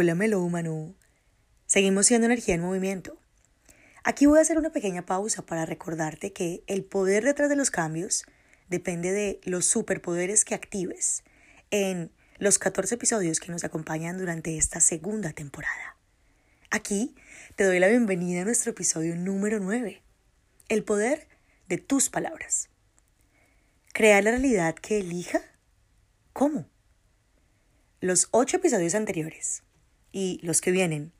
Hola, Melo Humano. Seguimos siendo energía en movimiento. Aquí voy a hacer una pequeña pausa para recordarte que el poder detrás de los cambios depende de los superpoderes que actives en los 14 episodios que nos acompañan durante esta segunda temporada. Aquí te doy la bienvenida a nuestro episodio número 9, el poder de tus palabras. ¿Crear la realidad que elija? ¿Cómo? Los ocho episodios anteriores y los que vienen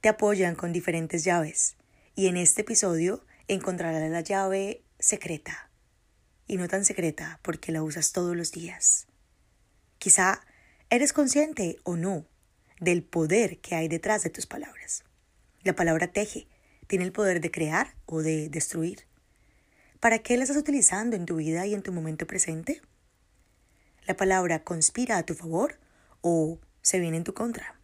te apoyan con diferentes llaves y en este episodio encontrarás la llave secreta y no tan secreta porque la usas todos los días. Quizá eres consciente o no del poder que hay detrás de tus palabras. La palabra teje tiene el poder de crear o de destruir. ¿Para qué la estás utilizando en tu vida y en tu momento presente? La palabra conspira a tu favor o se viene en tu contra.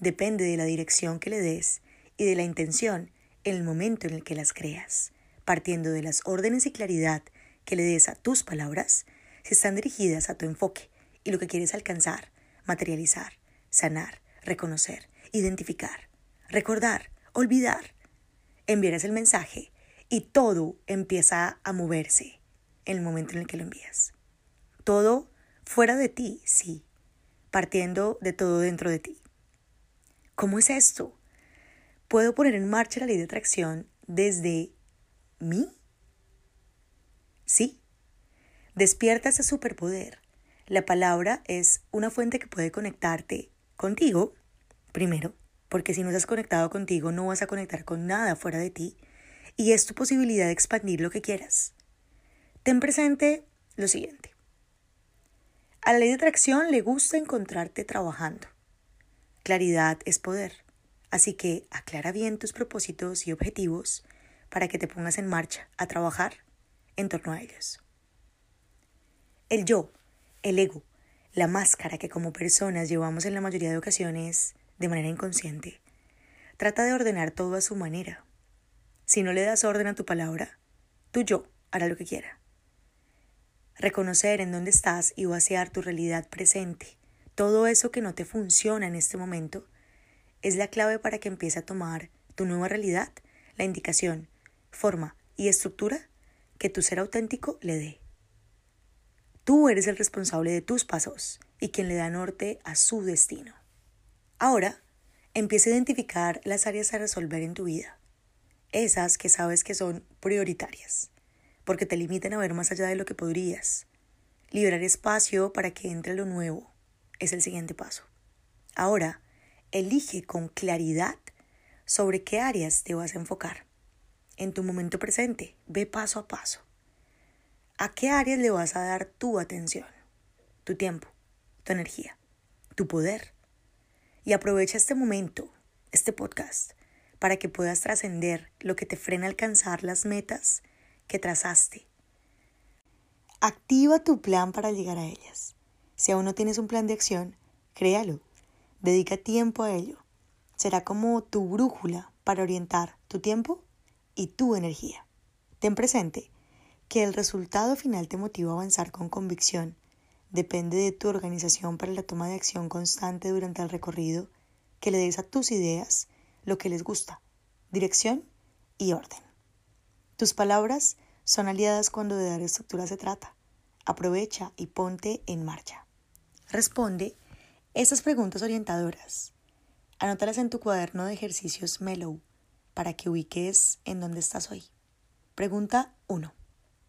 Depende de la dirección que le des y de la intención en el momento en el que las creas, partiendo de las órdenes y claridad que le des a tus palabras, si están dirigidas a tu enfoque y lo que quieres alcanzar, materializar, sanar, reconocer, identificar, recordar, olvidar. Enviarás el mensaje y todo empieza a moverse en el momento en el que lo envías. Todo fuera de ti, sí, partiendo de todo dentro de ti. ¿Cómo es esto? ¿Puedo poner en marcha la ley de atracción desde mí? Sí. Despierta ese superpoder. La palabra es una fuente que puede conectarte contigo, primero, porque si no estás conectado contigo no vas a conectar con nada fuera de ti, y es tu posibilidad de expandir lo que quieras. Ten presente lo siguiente. A la ley de atracción le gusta encontrarte trabajando. Claridad es poder, así que aclara bien tus propósitos y objetivos para que te pongas en marcha a trabajar en torno a ellos. El yo, el ego, la máscara que como personas llevamos en la mayoría de ocasiones de manera inconsciente, trata de ordenar todo a su manera. Si no le das orden a tu palabra, tu yo hará lo que quiera reconocer en dónde estás y vaciar tu realidad presente. Todo eso que no te funciona en este momento es la clave para que empiece a tomar tu nueva realidad, la indicación, forma y estructura que tu ser auténtico le dé. Tú eres el responsable de tus pasos y quien le da norte a su destino. Ahora, empieza a identificar las áreas a resolver en tu vida, esas que sabes que son prioritarias porque te limitan a ver más allá de lo que podrías. Liberar espacio para que entre lo nuevo es el siguiente paso. Ahora, elige con claridad sobre qué áreas te vas a enfocar. En tu momento presente, ve paso a paso. ¿A qué áreas le vas a dar tu atención, tu tiempo, tu energía, tu poder? Y aprovecha este momento, este podcast, para que puedas trascender lo que te frena a alcanzar las metas que trazaste. Activa tu plan para llegar a ellas. Si aún no tienes un plan de acción, créalo. Dedica tiempo a ello. Será como tu brújula para orientar tu tiempo y tu energía. Ten presente que el resultado final te motiva a avanzar con convicción. Depende de tu organización para la toma de acción constante durante el recorrido, que le des a tus ideas lo que les gusta, dirección y orden. Tus palabras son aliadas cuando de dar estructura se trata. Aprovecha y ponte en marcha. Responde estas preguntas orientadoras. Anótalas en tu cuaderno de ejercicios Mellow para que ubiques en dónde estás hoy. Pregunta 1.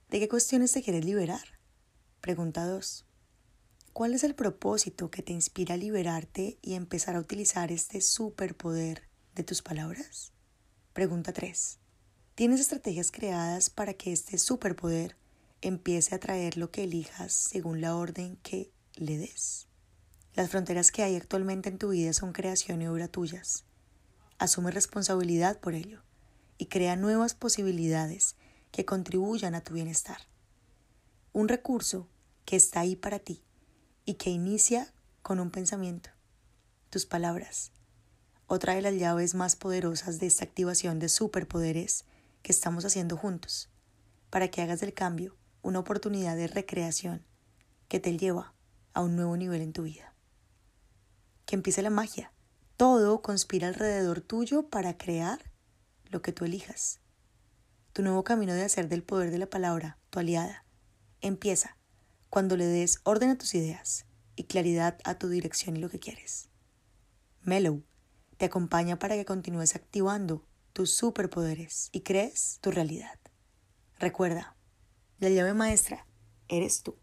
¿De qué cuestiones te quieres liberar? Pregunta 2. ¿Cuál es el propósito que te inspira a liberarte y empezar a utilizar este superpoder de tus palabras? Pregunta 3. Tienes estrategias creadas para que este superpoder empiece a traer lo que elijas según la orden que le des. Las fronteras que hay actualmente en tu vida son creación y obra tuyas. Asume responsabilidad por ello y crea nuevas posibilidades que contribuyan a tu bienestar. Un recurso que está ahí para ti y que inicia con un pensamiento, tus palabras. Otra de las llaves más poderosas de esta activación de superpoderes que estamos haciendo juntos, para que hagas del cambio una oportunidad de recreación que te lleva a un nuevo nivel en tu vida. Que empiece la magia, Todo conspira alrededor tuyo para crear lo que tú elijas. Tu nuevo camino de hacer del poder de la palabra tu aliada empieza cuando le des orden a tus ideas y claridad a tu dirección y lo que quieres. Mellow te acompaña para que continúes activando tus superpoderes y crees tu realidad. Recuerda, la llave maestra eres tú.